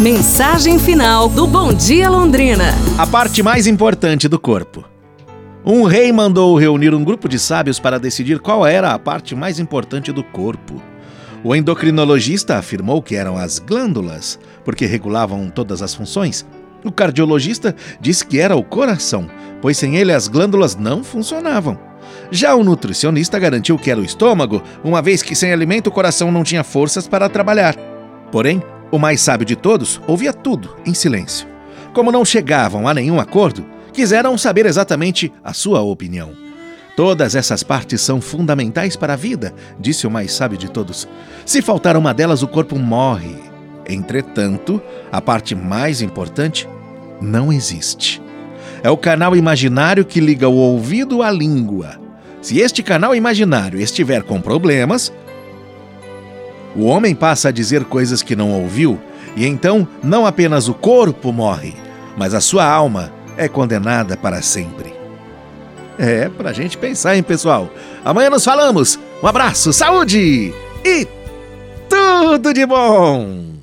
Mensagem final do Bom Dia Londrina. A parte mais importante do corpo. Um rei mandou reunir um grupo de sábios para decidir qual era a parte mais importante do corpo. O endocrinologista afirmou que eram as glândulas, porque regulavam todas as funções. O cardiologista disse que era o coração, pois sem ele as glândulas não funcionavam. Já o nutricionista garantiu que era o estômago, uma vez que sem alimento o coração não tinha forças para trabalhar. Porém, o mais sábio de todos ouvia tudo em silêncio. Como não chegavam a nenhum acordo, quiseram saber exatamente a sua opinião. Todas essas partes são fundamentais para a vida, disse o mais sábio de todos. Se faltar uma delas, o corpo morre. Entretanto, a parte mais importante não existe. É o canal imaginário que liga o ouvido à língua. Se este canal imaginário estiver com problemas, o homem passa a dizer coisas que não ouviu, e então não apenas o corpo morre, mas a sua alma é condenada para sempre. É, pra gente pensar, hein, pessoal? Amanhã nos falamos. Um abraço, saúde e tudo de bom!